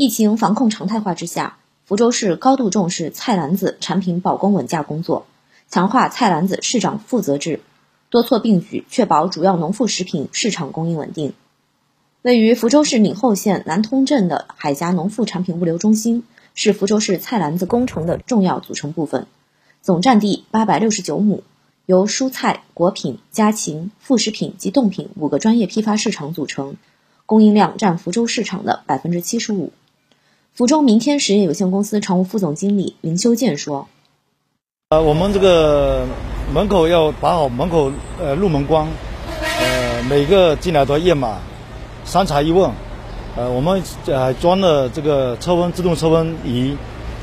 疫情防控常态化之下，福州市高度重视菜篮子产品保供稳价工作，强化菜篮子市长负责制，多措并举，确保主要农副食品市场供应稳定。位于福州市闽侯县南通镇的海峡农副产品物流中心，是福州市菜篮子工程的重要组成部分，总占地八百六十九亩，由蔬菜、果品、家禽、副食品及冻品五个专业批发市场组成，供应量占福州市场的百分之七十五。福州明天实业有限公司常务副总经理林修建说：“呃，我们这个门口要把好门口呃入门关，呃，每个进来都要验码。”三查一问，呃，我们呃装了这个车温自动车温仪，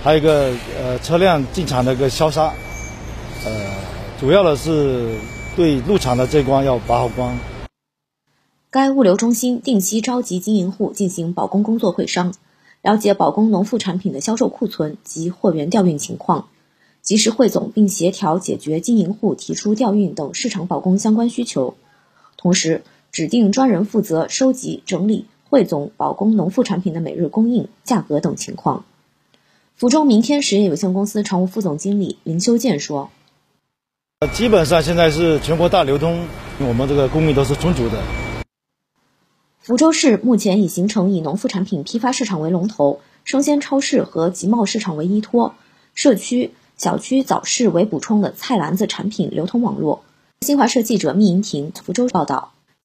还有一个呃车辆进场的一个消杀，呃，主要的是对入场的这关要把好关。该物流中心定期召集经营户进行保供工作会商，了解保供农副产品的销售库存及货源调运情况，及时汇总并协调解决经营户提出调运等市场保供相关需求，同时。指定专人负责收集、整理、汇总保供农副产品的每日供应、价格等情况。福州明天实业有限公司常务副总经理林修建说：“基本上现在是全国大流通，我们这个供应都是充足的。福州市目前已形成以农副产品批发市场为龙头、生鲜超市和集贸市场为依托、社区、小区早市为补充的菜篮子产品流通网络。”新华社记者密莹婷，福州报道。